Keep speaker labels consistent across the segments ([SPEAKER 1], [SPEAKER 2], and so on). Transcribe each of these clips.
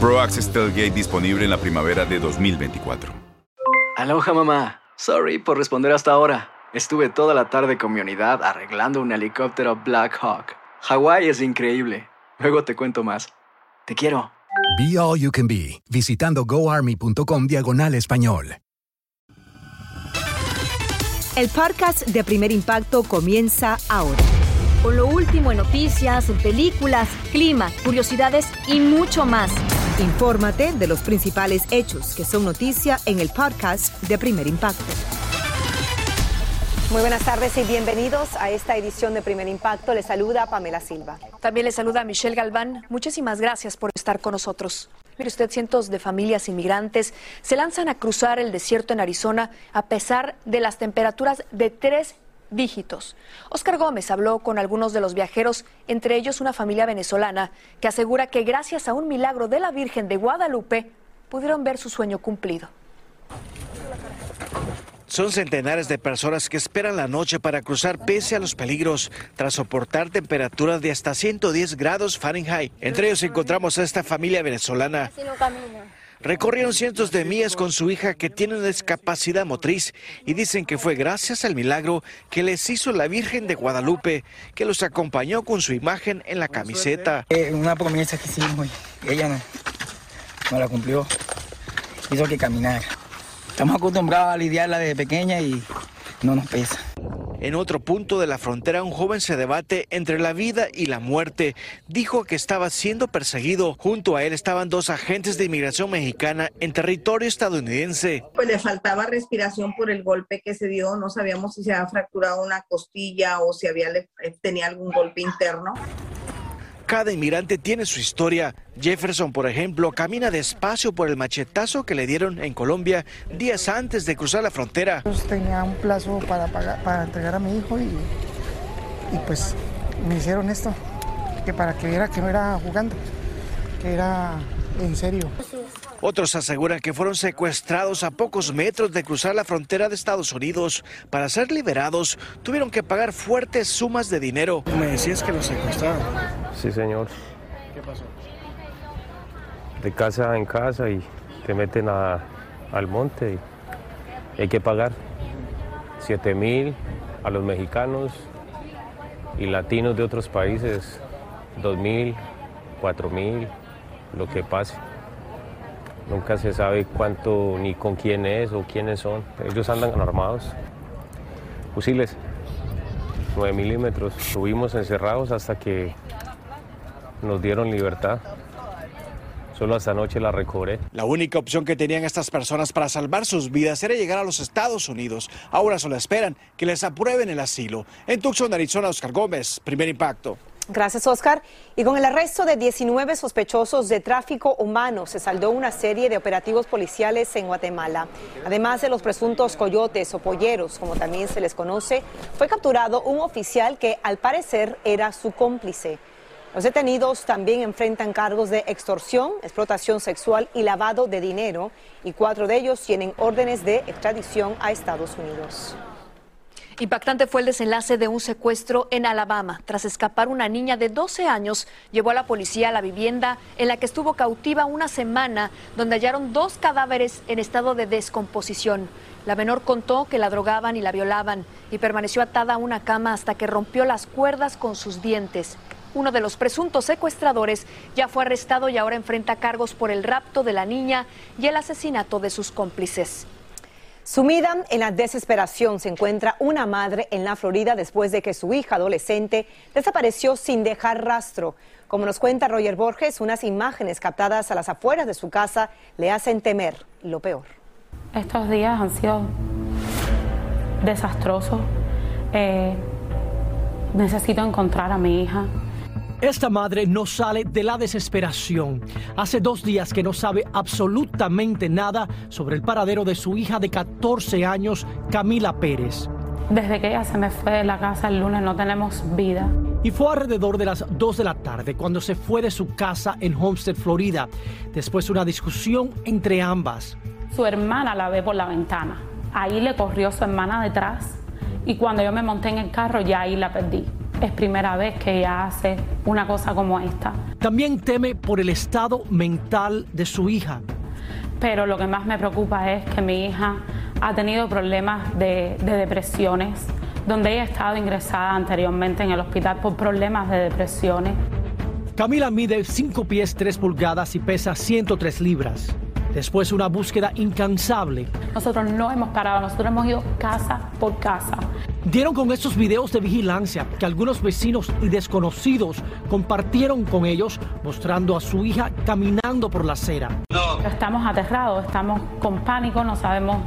[SPEAKER 1] Pro Access Tailgate disponible en la primavera de 2024.
[SPEAKER 2] Aloha mamá. Sorry por responder hasta ahora. Estuve toda la tarde con mi unidad arreglando un helicóptero Black Hawk. Hawái es increíble. Luego te cuento más. Te quiero.
[SPEAKER 3] Be All You Can Be, visitando goarmy.com diagonal español.
[SPEAKER 4] El podcast de Primer Impacto comienza ahora.
[SPEAKER 5] Con lo último en noticias, películas, clima, curiosidades y mucho más.
[SPEAKER 4] Infórmate de los principales hechos que son noticia en el podcast de Primer Impacto. Muy buenas tardes y bienvenidos a esta edición de Primer Impacto. Les saluda Pamela Silva.
[SPEAKER 5] También le saluda Michelle Galván. Muchísimas gracias por estar con nosotros. Mire usted, cientos de familias inmigrantes se lanzan a cruzar el desierto en Arizona a pesar de las temperaturas de tres dígitos. Oscar Gómez habló con algunos de los viajeros, entre ellos una familia venezolana, que asegura que gracias a un milagro de la Virgen de Guadalupe pudieron ver su sueño cumplido.
[SPEAKER 6] Son centenares de personas que esperan la noche para cruzar pese a los peligros, tras soportar temperaturas de hasta 110 grados Fahrenheit. Entre ellos encontramos a esta familia venezolana. Recorrieron cientos de millas con su hija que tiene una discapacidad motriz y dicen que fue gracias al milagro que les hizo la Virgen de Guadalupe, que los acompañó con su imagen en la camiseta.
[SPEAKER 7] Eh, una promesa que hicimos y ella no, no la cumplió. Hizo que caminar. Estamos acostumbrados a lidiarla desde pequeña y no nos pesa.
[SPEAKER 6] En otro punto de la frontera, un joven se debate entre la vida y la muerte. Dijo que estaba siendo perseguido. Junto a él estaban dos agentes de inmigración mexicana en territorio estadounidense.
[SPEAKER 8] Pues le faltaba respiración por el golpe que se dio. No sabíamos si se había fracturado una costilla o si había, tenía algún golpe interno.
[SPEAKER 6] Cada inmigrante tiene su historia. Jefferson, por ejemplo, camina despacio por el machetazo que le dieron en Colombia días antes de cruzar la frontera.
[SPEAKER 9] Tenía un plazo para, pagar, para entregar a mi hijo y, y pues me hicieron esto, que para que viera que no era jugando, que era en serio.
[SPEAKER 6] Otros aseguran que fueron secuestrados a pocos metros de cruzar la frontera de Estados Unidos. Para ser liberados, tuvieron que pagar fuertes sumas de dinero.
[SPEAKER 9] Me decías que los secuestraron.
[SPEAKER 10] Sí, señor.
[SPEAKER 9] ¿Qué pasó?
[SPEAKER 10] De casa en casa y te meten a, al monte y hay que pagar 7 mil a los mexicanos y latinos de otros países, 2 mil, 4 mil, lo que pase. Nunca se sabe cuánto ni con quién es o quiénes son. Ellos andan armados. Fusiles, 9 milímetros. Estuvimos encerrados hasta que nos dieron libertad. Solo esta noche la recobré.
[SPEAKER 6] La única opción que tenían estas personas para salvar sus vidas era llegar a los Estados Unidos. Ahora solo esperan que les aprueben el asilo. En Tucson, Arizona, Oscar Gómez, primer impacto.
[SPEAKER 4] Gracias, Oscar. Y con el arresto de 19 sospechosos de tráfico humano se saldó una serie de operativos policiales en Guatemala. Además de los presuntos coyotes o polleros, como también se les conoce, fue capturado un oficial que al parecer era su cómplice. Los detenidos también enfrentan cargos de extorsión, explotación sexual y lavado de dinero, y cuatro de ellos tienen órdenes de extradición a Estados Unidos.
[SPEAKER 5] Impactante fue el desenlace de un secuestro en Alabama. Tras escapar una niña de 12 años, llevó a la policía a la vivienda en la que estuvo cautiva una semana, donde hallaron dos cadáveres en estado de descomposición. La menor contó que la drogaban y la violaban y permaneció atada a una cama hasta que rompió las cuerdas con sus dientes. Uno de los presuntos secuestradores, ya fue arrestado y ahora enfrenta cargos por el rapto de la niña y el asesinato de sus cómplices.
[SPEAKER 4] Sumida en la desesperación se encuentra una madre en la Florida después de que su hija adolescente desapareció sin dejar rastro. Como nos cuenta Roger Borges, unas imágenes captadas a las afueras de su casa le hacen temer lo peor.
[SPEAKER 11] Estos días han sido desastrosos. Eh, necesito encontrar a mi hija.
[SPEAKER 12] Esta madre no sale de la desesperación. Hace dos días que no sabe absolutamente nada sobre el paradero de su hija de 14 años, Camila Pérez.
[SPEAKER 11] Desde que ella se me fue de la casa el lunes no tenemos vida.
[SPEAKER 12] Y fue alrededor de las 2 de la tarde cuando se fue de su casa en Homestead, Florida, después de una discusión entre ambas.
[SPEAKER 11] Su hermana la ve por la ventana. Ahí le corrió su hermana detrás y cuando yo me monté en el carro ya ahí la perdí es primera vez que ella hace una cosa como esta.
[SPEAKER 12] También teme por el estado mental de su hija.
[SPEAKER 11] Pero lo que más me preocupa es que mi hija ha tenido problemas de, depresiones, donde ella ha estado ingresada anteriormente en el hospital por problemas de depresiones.
[SPEAKER 12] Camila mide 5 pies 3 pulgadas y pesa 103 libras. Después de una búsqueda incansable.
[SPEAKER 11] Nosotros no hemos parado, nosotros hemos ido casa por casa.
[SPEAKER 12] Dieron con estos videos de vigilancia que algunos vecinos y desconocidos compartieron con ellos, mostrando a su hija caminando por la acera.
[SPEAKER 11] Estamos aterrados, estamos con pánico, no sabemos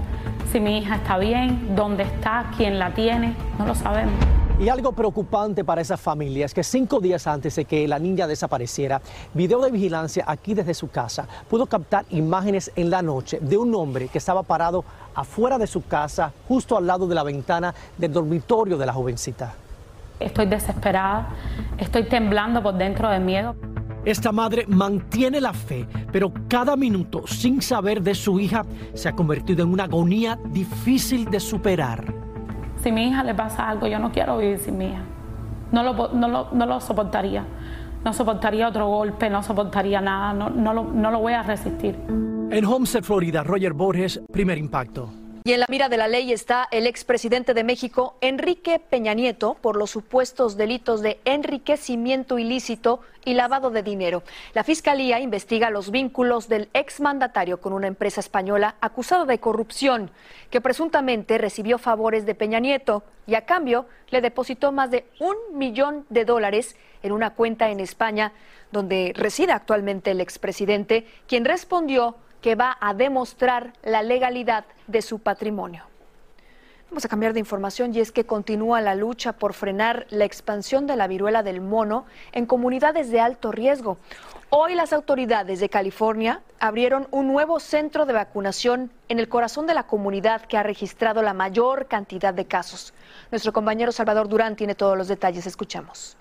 [SPEAKER 11] si mi hija está bien, dónde está, quién la tiene, no lo sabemos.
[SPEAKER 12] Y algo preocupante para esa familia es que cinco días antes de que la niña desapareciera, video de vigilancia aquí desde su casa pudo captar imágenes en la noche de un hombre que estaba parado afuera de su casa, justo al lado de la ventana del dormitorio de la jovencita.
[SPEAKER 11] Estoy desesperada, estoy temblando por dentro de miedo.
[SPEAKER 12] Esta madre mantiene la fe, pero cada minuto sin saber de su hija se ha convertido en una agonía difícil de superar.
[SPEAKER 11] Si mi hija le pasa algo, yo no quiero vivir sin mi hija. No lo, no lo, soportaría. No soportaría otro golpe, no soportaría nada, no, no, lo, no lo voy a resistir.
[SPEAKER 12] En Homestead, Florida, Roger Borges, primer impacto.
[SPEAKER 5] Y en la mira de la ley está el expresidente de México, Enrique Peña Nieto, por los supuestos delitos de enriquecimiento ilícito y lavado de dinero. La Fiscalía investiga los vínculos del exmandatario con una empresa española acusada de corrupción, que presuntamente recibió favores de Peña Nieto y a cambio le depositó más de un millón de dólares en una cuenta en España, donde reside actualmente el expresidente, quien respondió que va a demostrar la legalidad de su patrimonio. Vamos a cambiar de información y es que continúa la lucha por frenar la expansión de la viruela del mono en comunidades de alto riesgo. Hoy las autoridades de California abrieron un nuevo centro de vacunación en el corazón de la comunidad que ha registrado la mayor cantidad de casos. Nuestro compañero Salvador Durán tiene todos los detalles. Escuchamos.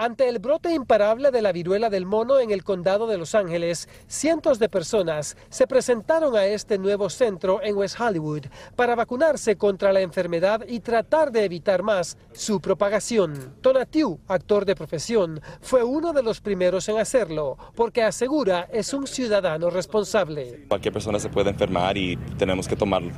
[SPEAKER 13] Ante el brote imparable de la viruela del mono en el condado de Los Ángeles, cientos de personas se presentaron a este nuevo centro en West Hollywood para vacunarse contra la enfermedad y tratar de evitar más su propagación. Tonatiu, actor de profesión, fue uno de los primeros en hacerlo porque asegura es un ciudadano responsable.
[SPEAKER 14] Cualquier persona se puede enfermar y tenemos que tomarlo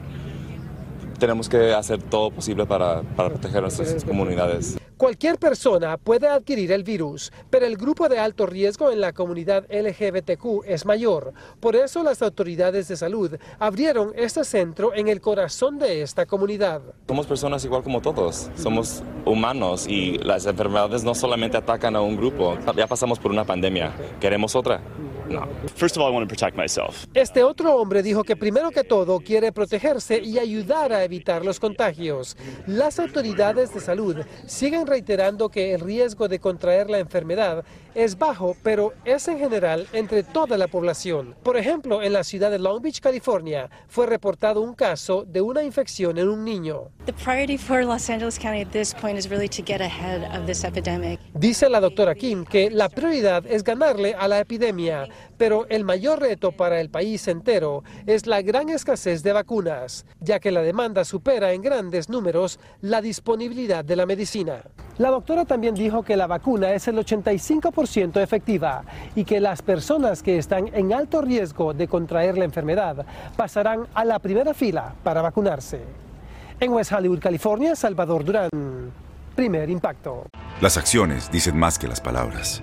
[SPEAKER 14] tenemos que hacer todo posible para, para proteger nuestras comunidades.
[SPEAKER 13] Cualquier persona puede adquirir el virus, pero el grupo de alto riesgo en la comunidad LGBTQ es mayor. Por eso las autoridades de salud abrieron este centro en el corazón de esta comunidad.
[SPEAKER 14] Somos personas igual como todos, somos humanos y las enfermedades no solamente atacan a un grupo. Ya pasamos por una pandemia, queremos otra. No.
[SPEAKER 15] First of all, I want to protect myself.
[SPEAKER 13] Este otro hombre dijo que primero que todo quiere protegerse y ayudar a evitar los contagios. Las autoridades de salud siguen reiterando que el riesgo de contraer la enfermedad es bajo, pero es en general entre toda la población. Por ejemplo, en la ciudad de Long Beach, California, fue reportado un caso de una infección en un niño. Dice la doctora Kim que la prioridad es ganarle a la epidemia, pero el mayor reto para el país entero es la gran escasez de vacunas, ya que la demanda supera en grandes números la disponibilidad de la medicina. La doctora también dijo que la vacuna es el 85% efectiva y que las personas que están en alto riesgo de contraer la enfermedad pasarán a la primera fila para vacunarse. En West Hollywood, California, Salvador Durán, primer impacto.
[SPEAKER 1] Las acciones dicen más que las palabras.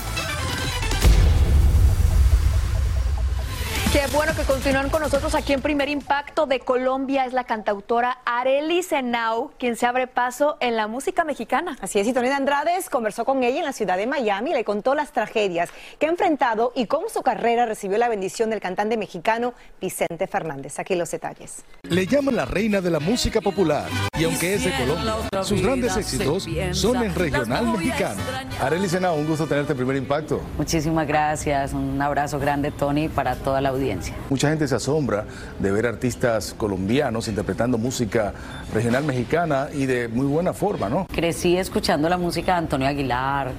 [SPEAKER 5] Qué bueno que continúan con nosotros aquí en Primer Impacto de Colombia. Es la cantautora Arely Senau quien se abre paso en la música mexicana.
[SPEAKER 4] Así es, y Tony de Andrades conversó con ella en la ciudad de Miami, le contó las tragedias que ha enfrentado y cómo su carrera recibió la bendición del cantante mexicano Vicente Fernández. Aquí los detalles.
[SPEAKER 16] Le llaman la reina de la música popular y aunque es de Colombia, sus grandes éxitos son en regional mexicano.
[SPEAKER 17] Arely Sena, un gusto tenerte en primer impacto.
[SPEAKER 18] Muchísimas gracias, un abrazo grande Tony para toda la audiencia.
[SPEAKER 17] Mucha gente se asombra de ver artistas colombianos interpretando música regional mexicana y de muy buena forma, ¿no?
[SPEAKER 18] Crecí escuchando la música de Antonio Aguilar,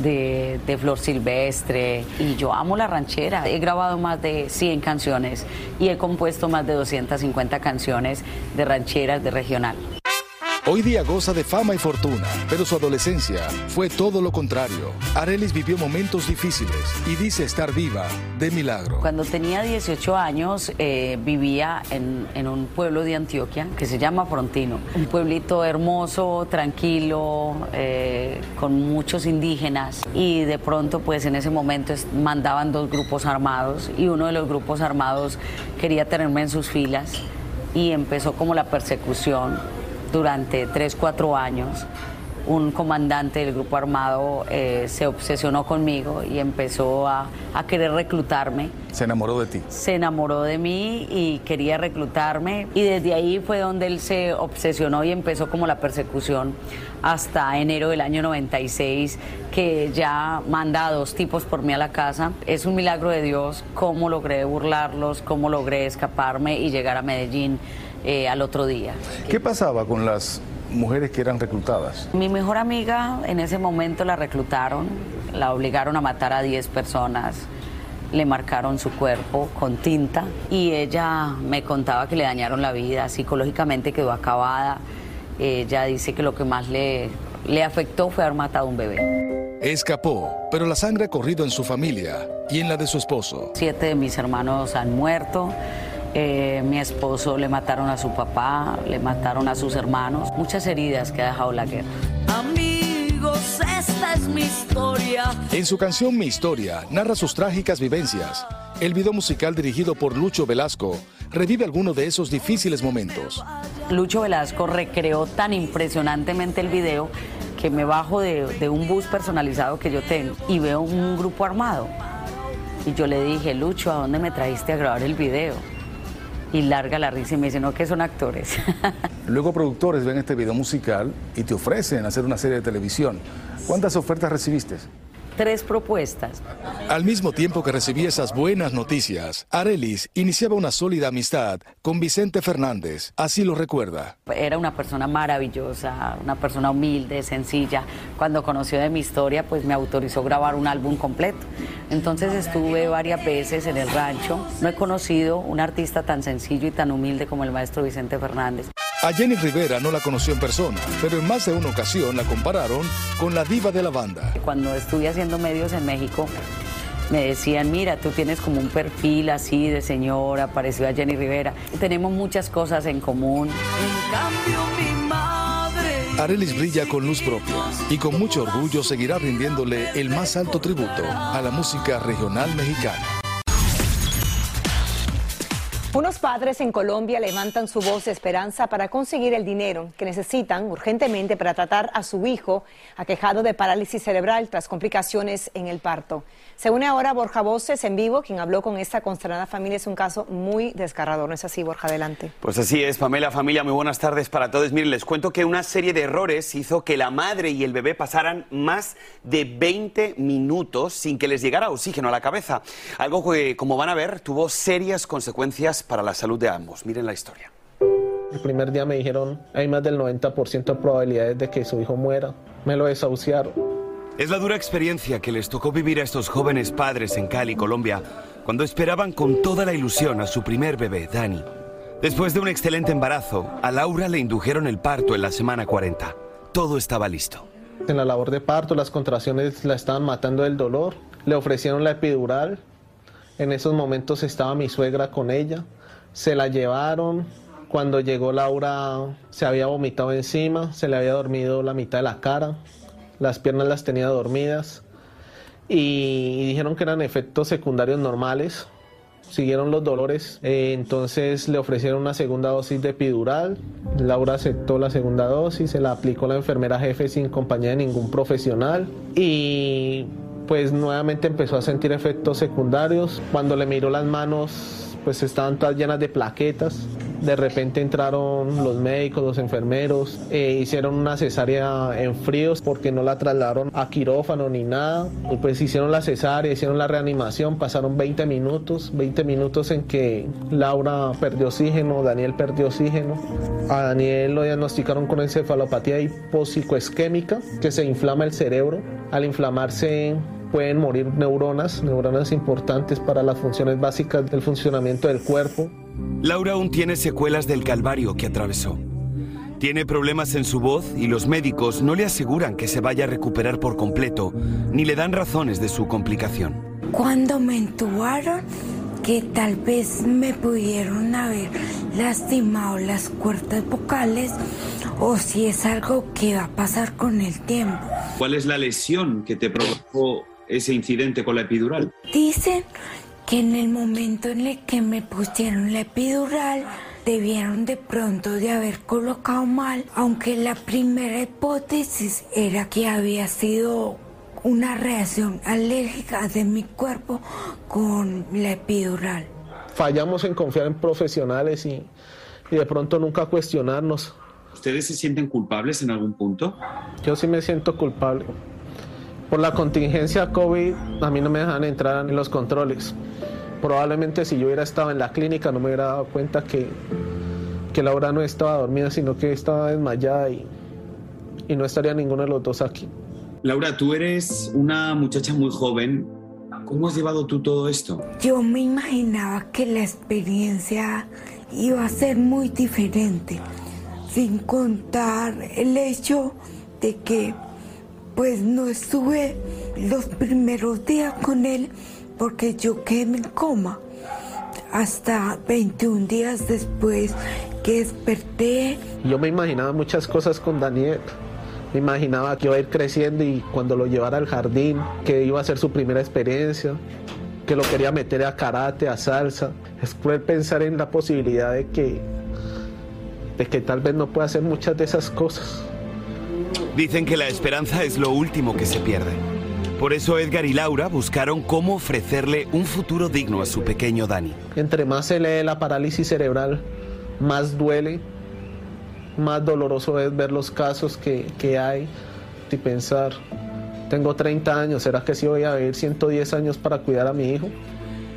[SPEAKER 18] de, de Flor Silvestre y yo amo la ranchera. He grabado más de 100 canciones y he compuesto más de 250 canciones de rancheras de regional.
[SPEAKER 16] Hoy día goza de fama y fortuna, pero su adolescencia fue todo lo contrario. Arelis vivió momentos difíciles y dice estar viva de milagro.
[SPEAKER 18] Cuando tenía 18 años eh, vivía en, un pueblo de Antioquia que se llama Frontino. Un pueblito hermoso, tranquilo, eh, con muchos indígenas y de pronto pues en ese momento mandaban dos grupos armados y uno de los grupos armados quería tenerme en sus filas y empezó como la persecución durante 3, 4 años. Un comandante del grupo armado eh, se obsesionó conmigo y empezó a, a querer reclutarme.
[SPEAKER 17] Se enamoró de ti.
[SPEAKER 18] Se enamoró de mí y quería reclutarme y desde ahí fue donde él se obsesionó y empezó como la persecución hasta enero del año 96 que ya manda a dos tipos por mí a la casa. Es un milagro de Dios cómo logré burlarlos, cómo logré escaparme y llegar a Medellín eh, al otro día.
[SPEAKER 17] ¿Qué pasaba con las mujeres que eran reclutadas?
[SPEAKER 18] Mi mejor amiga en ese momento la reclutaron, la obligaron a matar a 10 personas, le marcaron su cuerpo con tinta y ella me contaba que le dañaron la vida, psicológicamente quedó acabada. Ella dice que lo que más le, le afectó fue haber matado a un bebé.
[SPEAKER 16] Escapó, pero la sangre ha corrido en su familia y en la de su esposo.
[SPEAKER 18] Siete de mis hermanos han muerto. Eh, mi esposo le mataron a su papá, le mataron a sus hermanos. Muchas heridas que ha dejado la guerra.
[SPEAKER 19] Amigos, esta es mi historia.
[SPEAKER 16] En su canción Mi Historia narra sus trágicas vivencias. El video musical dirigido por Lucho Velasco revive algunos de esos difíciles momentos.
[SPEAKER 18] Lucho Velasco recreó tan impresionantemente el video que me bajo de, de un bus personalizado que yo tengo y veo un grupo armado. Y yo le dije, Lucho, ¿a dónde me trajiste a grabar el video? Y larga la risa y me dice, no, que son actores.
[SPEAKER 17] Luego productores ven este video musical y te ofrecen hacer una serie de televisión. ¿Cuántas ofertas recibiste?
[SPEAKER 18] Tres propuestas.
[SPEAKER 16] Al mismo tiempo que recibía esas buenas noticias, Arelis iniciaba una sólida amistad con Vicente Fernández, así lo recuerda.
[SPEAKER 18] Era una persona maravillosa, una persona humilde, sencilla. Cuando conoció de mi historia, pues me autorizó grabar un álbum completo. Entonces estuve varias veces en el rancho. No he conocido un artista tan sencillo y tan humilde como el maestro Vicente Fernández.
[SPEAKER 16] A Jenny Rivera no la conoció en persona, pero en más de una ocasión la compararon con la diva de la banda.
[SPEAKER 18] Cuando estuve haciendo medios en México, me decían, mira, tú tienes como un perfil así de señora, parecido a Jenny Rivera. Tenemos muchas cosas en común.
[SPEAKER 19] En cambio, mi madre.
[SPEAKER 16] Arelis brilla con luz propia y con mucho orgullo seguirá rindiéndole el más alto tributo a la música regional mexicana.
[SPEAKER 4] Unos padres en Colombia levantan su voz de esperanza para conseguir el dinero que necesitan urgentemente para tratar a su hijo aquejado de parálisis cerebral tras complicaciones en el parto. Se une ahora Borja Voces en vivo, quien habló con esta consternada familia. Es un caso muy desgarrador, ¿no es así, Borja? Adelante.
[SPEAKER 20] Pues así es, Pamela, familia, muy buenas tardes para todos. Miren, les cuento que una serie de errores hizo que la madre y el bebé pasaran más de 20 minutos sin que les llegara oxígeno a la cabeza. Algo que, como van a ver, tuvo serias consecuencias para la salud de ambos. Miren la historia.
[SPEAKER 21] El primer día me dijeron, hay más del 90% de probabilidades de que su hijo muera. Me lo desahuciaron.
[SPEAKER 20] Es la dura experiencia que les tocó vivir a estos jóvenes padres en Cali, Colombia, cuando esperaban con toda la ilusión a su primer bebé, Dani. Después de un excelente embarazo, a Laura le indujeron el parto en la semana 40. Todo estaba listo.
[SPEAKER 21] En la labor de parto, las contracciones la estaban matando del dolor. Le ofrecieron la epidural. En esos momentos estaba mi suegra con ella. Se la llevaron. Cuando llegó Laura se había vomitado encima, se le había dormido la mitad de la cara, las piernas las tenía dormidas y dijeron que eran efectos secundarios normales. Siguieron los dolores, eh, entonces le ofrecieron una segunda dosis de epidural. Laura aceptó la segunda dosis, se la aplicó la enfermera jefe sin compañía de ningún profesional y pues nuevamente empezó a sentir efectos secundarios. Cuando le miró las manos, pues estaban todas llenas de plaquetas. De repente entraron los médicos, los enfermeros, eh, hicieron una cesárea en fríos porque no la trasladaron a quirófano ni nada. Y pues hicieron la cesárea, hicieron la reanimación, pasaron 20 minutos, 20 minutos en que Laura perdió oxígeno, Daniel perdió oxígeno. A Daniel lo diagnosticaron con encefalopatía hipopsicoisquémica, que se inflama el cerebro. Al inflamarse pueden morir neuronas, neuronas importantes para las funciones básicas del funcionamiento del cuerpo.
[SPEAKER 20] Laura aún tiene secuelas del calvario que atravesó. Tiene problemas en su voz y los médicos no le aseguran que se vaya a recuperar por completo, ni le dan razones de su complicación.
[SPEAKER 22] Cuando me entubaron, que tal vez me pudieron haber lastimado las cuerdas vocales o si es algo que va a pasar con el tiempo.
[SPEAKER 23] ¿Cuál es la lesión que te provocó ese incidente con la epidural?
[SPEAKER 22] Dicen que en el momento en el que me pusieron la epidural, debieron de pronto de haber colocado mal, aunque la primera hipótesis era que había sido una reacción alérgica de mi cuerpo con la epidural.
[SPEAKER 21] Fallamos en confiar en profesionales y, y de pronto nunca cuestionarnos.
[SPEAKER 23] ¿Ustedes se sienten culpables en algún punto?
[SPEAKER 21] Yo sí me siento culpable. Por la contingencia COVID, a mí no me dejan entrar en los controles. Probablemente si yo hubiera estado en la clínica no me hubiera dado cuenta que, que Laura no estaba dormida, sino que estaba desmayada y, y no estaría ninguno de los dos aquí.
[SPEAKER 23] Laura, tú eres una muchacha muy joven. ¿Cómo has llevado tú todo esto?
[SPEAKER 22] Yo me imaginaba que la experiencia iba a ser muy diferente, sin contar el hecho de que pues no estuve los primeros días con él porque yo quedé en coma. Hasta 21 días después que desperté.
[SPEAKER 21] Yo me imaginaba muchas cosas con Daniel. Me imaginaba que iba a ir creciendo y cuando lo llevara al jardín, que iba a ser su primera experiencia, que lo quería meter a karate, a salsa. Es cruel pensar en la posibilidad de que, de que tal vez no pueda hacer muchas de esas cosas.
[SPEAKER 20] Dicen que la esperanza es lo último que se pierde. Por eso Edgar y Laura buscaron cómo ofrecerle un futuro digno a su pequeño Dani.
[SPEAKER 21] Entre más se lee la parálisis cerebral, más duele, más doloroso es ver los casos que, que hay y pensar tengo 30 años, ¿será que sí voy a vivir 110 años para cuidar a mi hijo?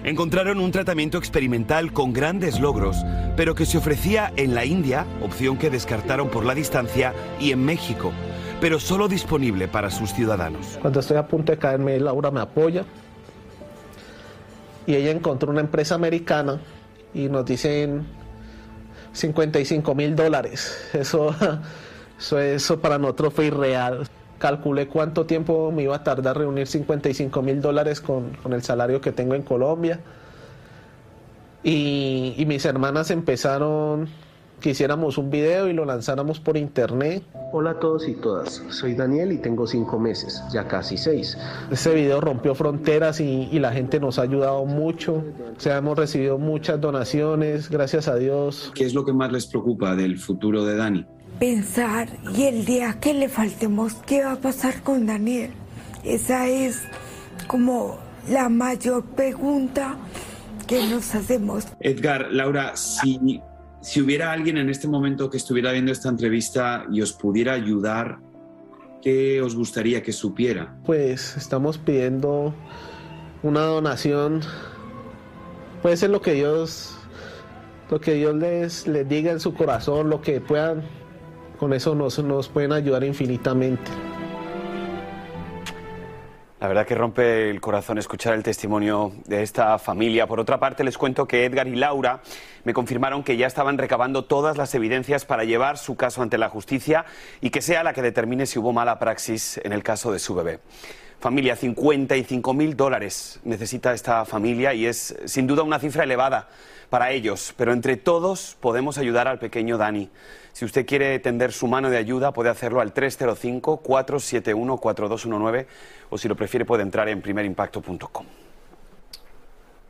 [SPEAKER 20] Encontraron un tratamiento experimental con grandes logros, pero que se ofrecía en la India, opción que descartaron por la distancia, y en México, pero solo disponible para sus ciudadanos.
[SPEAKER 21] Cuando estoy a punto de caerme, Laura me apoya y ella encontró una empresa americana y nos dicen 55 mil dólares. Eso, eso, eso para nosotros fue irreal. Calculé cuánto tiempo me iba a tardar reunir 55 mil dólares con, con, el salario que tengo en Colombia. Y, y mis hermanas empezaron que hiciéramos un video y lo lanzáramos por internet.
[SPEAKER 24] Hola a todos y todas, soy Daniel y tengo cinco meses, ya casi seis.
[SPEAKER 21] Este video rompió fronteras y, y, la gente nos ha ayudado mucho. O sea, hemos recibido muchas donaciones, gracias a Dios.
[SPEAKER 23] ¿Qué es lo que más les preocupa del futuro de Dani?
[SPEAKER 22] Pensar y el día que le faltemos, ¿qué va a pasar con Daniel? Esa es como la mayor pregunta que nos hacemos.
[SPEAKER 23] Edgar, Laura, si si hubiera alguien en este momento que estuviera viendo esta entrevista y os pudiera ayudar, ¿qué os gustaría que supiera?
[SPEAKER 21] Pues estamos pidiendo una donación. Puede ser lo que Dios, lo que Dios les, les diga en su corazón, lo que puedan. Con eso nos, nos pueden ayudar infinitamente.
[SPEAKER 20] La verdad que rompe el corazón escuchar el testimonio de esta familia. Por otra parte, les cuento que Edgar y Laura me confirmaron que ya estaban recabando todas las evidencias para llevar su caso ante la justicia y que sea la que determine si hubo mala praxis en el caso de su bebé. Familia, 55 mil dólares necesita esta familia y es sin duda una cifra elevada para ellos, pero entre todos podemos ayudar al pequeño Dani. Si usted quiere tender su mano de ayuda, puede hacerlo al 305-471-4219 o si lo prefiere puede entrar en primerimpacto.com.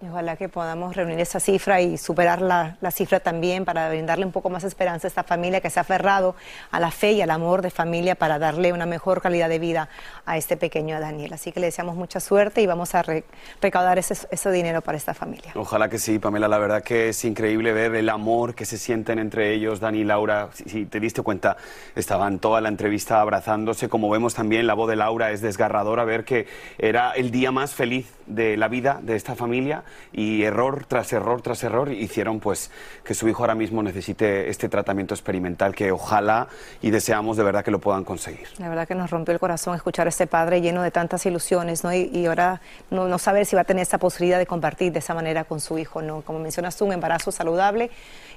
[SPEAKER 4] Ojalá que podamos reunir esa cifra y superar la, la, cifra también para brindarle un poco más esperanza a esta familia que se ha aferrado a la fe y al amor de familia para darle una mejor calidad de vida a este pequeño Daniel. Así que le deseamos mucha suerte y vamos a re, recaudar ese, ese, dinero para esta familia.
[SPEAKER 20] Ojalá que sí, Pamela. La verdad que es increíble ver el amor que se sienten entre ellos, Dani y Laura. Si, si te diste cuenta, estaban toda la entrevista abrazándose. Como vemos también, la voz de Laura es desgarradora ver que era el día más feliz de la vida de esta familia y error tras error tras error hicieron pues que su hijo ahora mismo necesite este tratamiento experimental que ojalá y deseamos de verdad que lo puedan conseguir.
[SPEAKER 4] La verdad que nos rompió el corazón escuchar a este padre lleno de tantas ilusiones ¿no? y, y ahora no, no, saber si va a tener esa posibilidad de compartir de esa manera con su hijo. ¿no? Como mencionas tú, un embarazo saludable,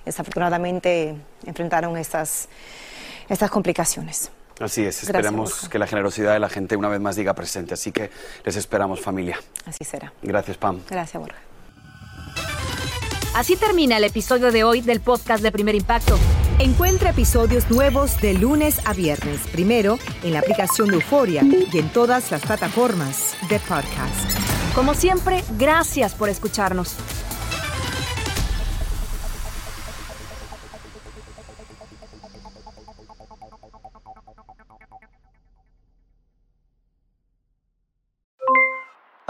[SPEAKER 4] desafortunadamente enfrentaron estas, estas complicaciones.
[SPEAKER 20] Así es, esperamos Gracias, que la generosidad de la gente una vez más diga presente. Así que les esperamos, familia.
[SPEAKER 4] Así será.
[SPEAKER 20] Gracias, Pam.
[SPEAKER 4] Gracias, Borja.
[SPEAKER 25] Así termina el episodio de hoy del podcast de Primer Impacto.
[SPEAKER 26] Encuentra episodios nuevos de lunes a viernes, primero en la aplicación de Euforia y en todas las plataformas de podcast.
[SPEAKER 25] Como siempre, gracias por escucharnos.